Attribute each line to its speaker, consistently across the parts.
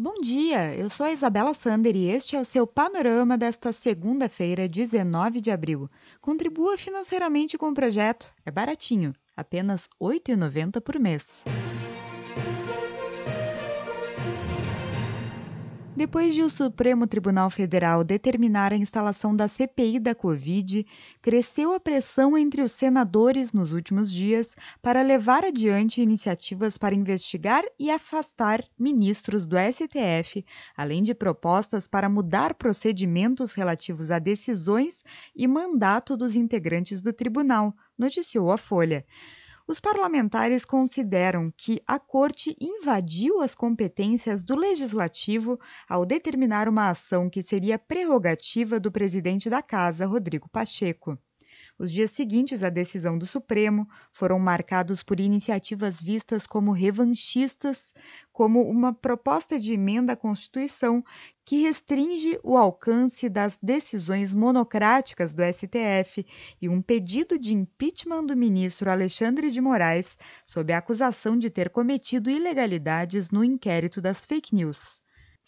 Speaker 1: Bom dia, eu sou a Isabela Sander e este é o seu panorama desta segunda-feira, 19 de abril. Contribua financeiramente com o projeto, é baratinho, apenas R$ 8,90 por mês. Depois de o Supremo Tribunal Federal determinar a instalação da CPI da Covid, cresceu a pressão entre os senadores nos últimos dias para levar adiante iniciativas para investigar e afastar ministros do STF, além de propostas para mudar procedimentos relativos a decisões e mandato dos integrantes do tribunal, noticiou a Folha. Os parlamentares consideram que a Corte invadiu as competências do Legislativo ao determinar uma ação que seria prerrogativa do presidente da Casa, Rodrigo Pacheco. Os dias seguintes à decisão do Supremo foram marcados por iniciativas vistas como revanchistas, como uma proposta de emenda à Constituição que restringe o alcance das decisões monocráticas do STF e um pedido de impeachment do ministro Alexandre de Moraes sob a acusação de ter cometido ilegalidades no inquérito das fake news.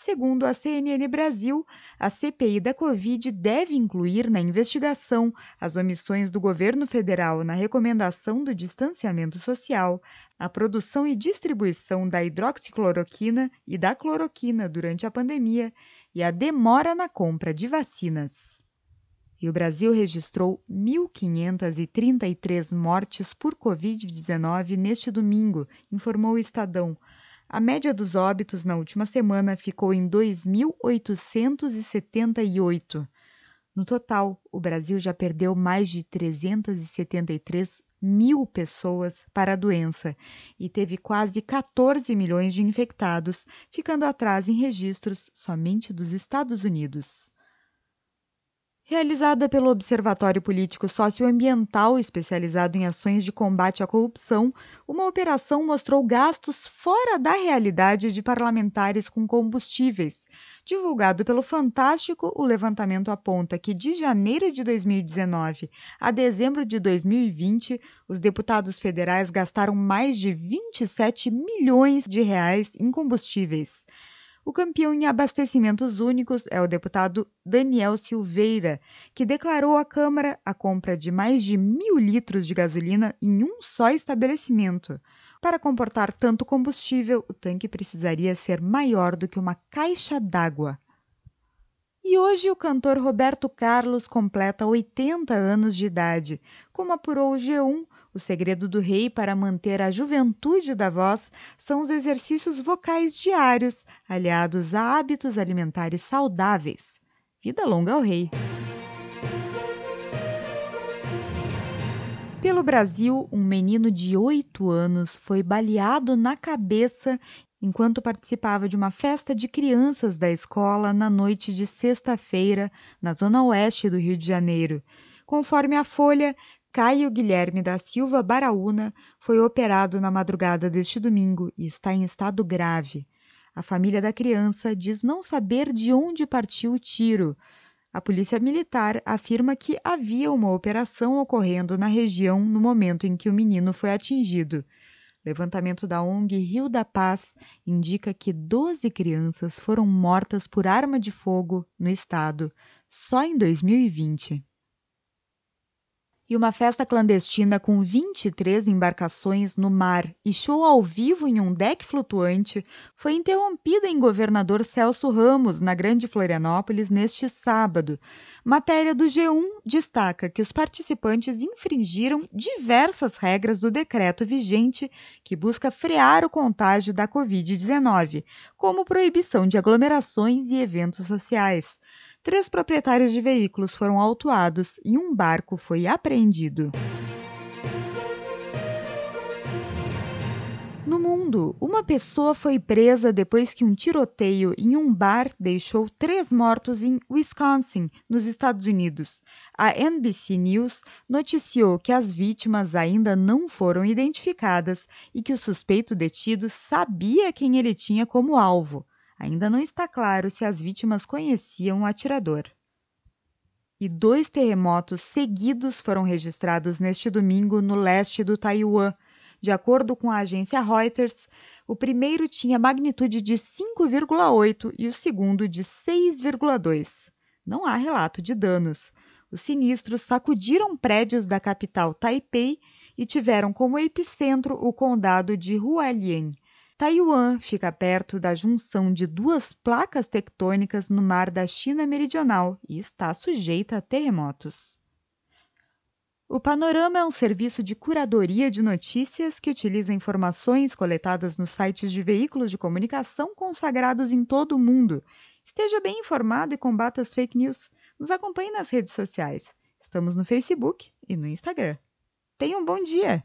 Speaker 1: Segundo a CNN Brasil, a CPI da Covid deve incluir na investigação as omissões do governo federal na recomendação do distanciamento social, a produção e distribuição da hidroxicloroquina e da cloroquina durante a pandemia e a demora na compra de vacinas. E o Brasil registrou 1.533 mortes por Covid-19 neste domingo, informou o Estadão a média dos óbitos na última semana ficou em 2.878. No total, o Brasil já perdeu mais de 373 mil pessoas para a doença e teve quase 14 milhões de infectados, ficando atrás em registros somente dos Estados Unidos. Realizada pelo Observatório Político Socioambiental, especializado em ações de combate à corrupção, uma operação mostrou gastos fora da realidade de parlamentares com combustíveis. Divulgado pelo Fantástico, o levantamento aponta que de janeiro de 2019 a dezembro de 2020, os deputados federais gastaram mais de 27 milhões de reais em combustíveis. O campeão em abastecimentos únicos é o deputado Daniel Silveira, que declarou à Câmara a compra de mais de mil litros de gasolina em um só estabelecimento. Para comportar tanto combustível, o tanque precisaria ser maior do que uma caixa d'água. E hoje o cantor Roberto Carlos completa 80 anos de idade. Como apurou o G1, o segredo do rei para manter a juventude da voz são os exercícios vocais diários, aliados a hábitos alimentares saudáveis. Vida longa ao rei! Pelo Brasil, um menino de 8 anos foi baleado na cabeça enquanto participava de uma festa de crianças da escola na noite de sexta-feira, na zona oeste do Rio de Janeiro. Conforme a Folha, Caio Guilherme da Silva Baraúna foi operado na madrugada deste domingo e está em estado grave. A família da criança diz não saber de onde partiu o tiro. A polícia militar afirma que havia uma operação ocorrendo na região no momento em que o menino foi atingido. Levantamento da ONG Rio da Paz indica que 12 crianças foram mortas por arma de fogo no estado só em 2020 e uma festa clandestina com 23 embarcações no mar e show ao vivo em um deck flutuante foi interrompida em Governador Celso Ramos, na Grande Florianópolis, neste sábado. Matéria do G1 destaca que os participantes infringiram diversas regras do decreto vigente que busca frear o contágio da Covid-19, como proibição de aglomerações e eventos sociais. Três proprietários de veículos foram autuados e um barco foi apreendido. No mundo, uma pessoa foi presa depois que um tiroteio em um bar deixou três mortos em Wisconsin, nos Estados Unidos. A NBC News noticiou que as vítimas ainda não foram identificadas e que o suspeito detido sabia quem ele tinha como alvo. Ainda não está claro se as vítimas conheciam o atirador. E dois terremotos seguidos foram registrados neste domingo no leste do Taiwan. De acordo com a agência Reuters, o primeiro tinha magnitude de 5,8 e o segundo de 6,2. Não há relato de danos. Os sinistros sacudiram prédios da capital Taipei e tiveram como epicentro o condado de Hualien. Taiwan fica perto da junção de duas placas tectônicas no mar da China Meridional e está sujeita a terremotos. O Panorama é um serviço de curadoria de notícias que utiliza informações coletadas nos sites de veículos de comunicação consagrados em todo o mundo. Esteja bem informado e combata as fake news. Nos acompanhe nas redes sociais. Estamos no Facebook e no Instagram. Tenha um bom dia!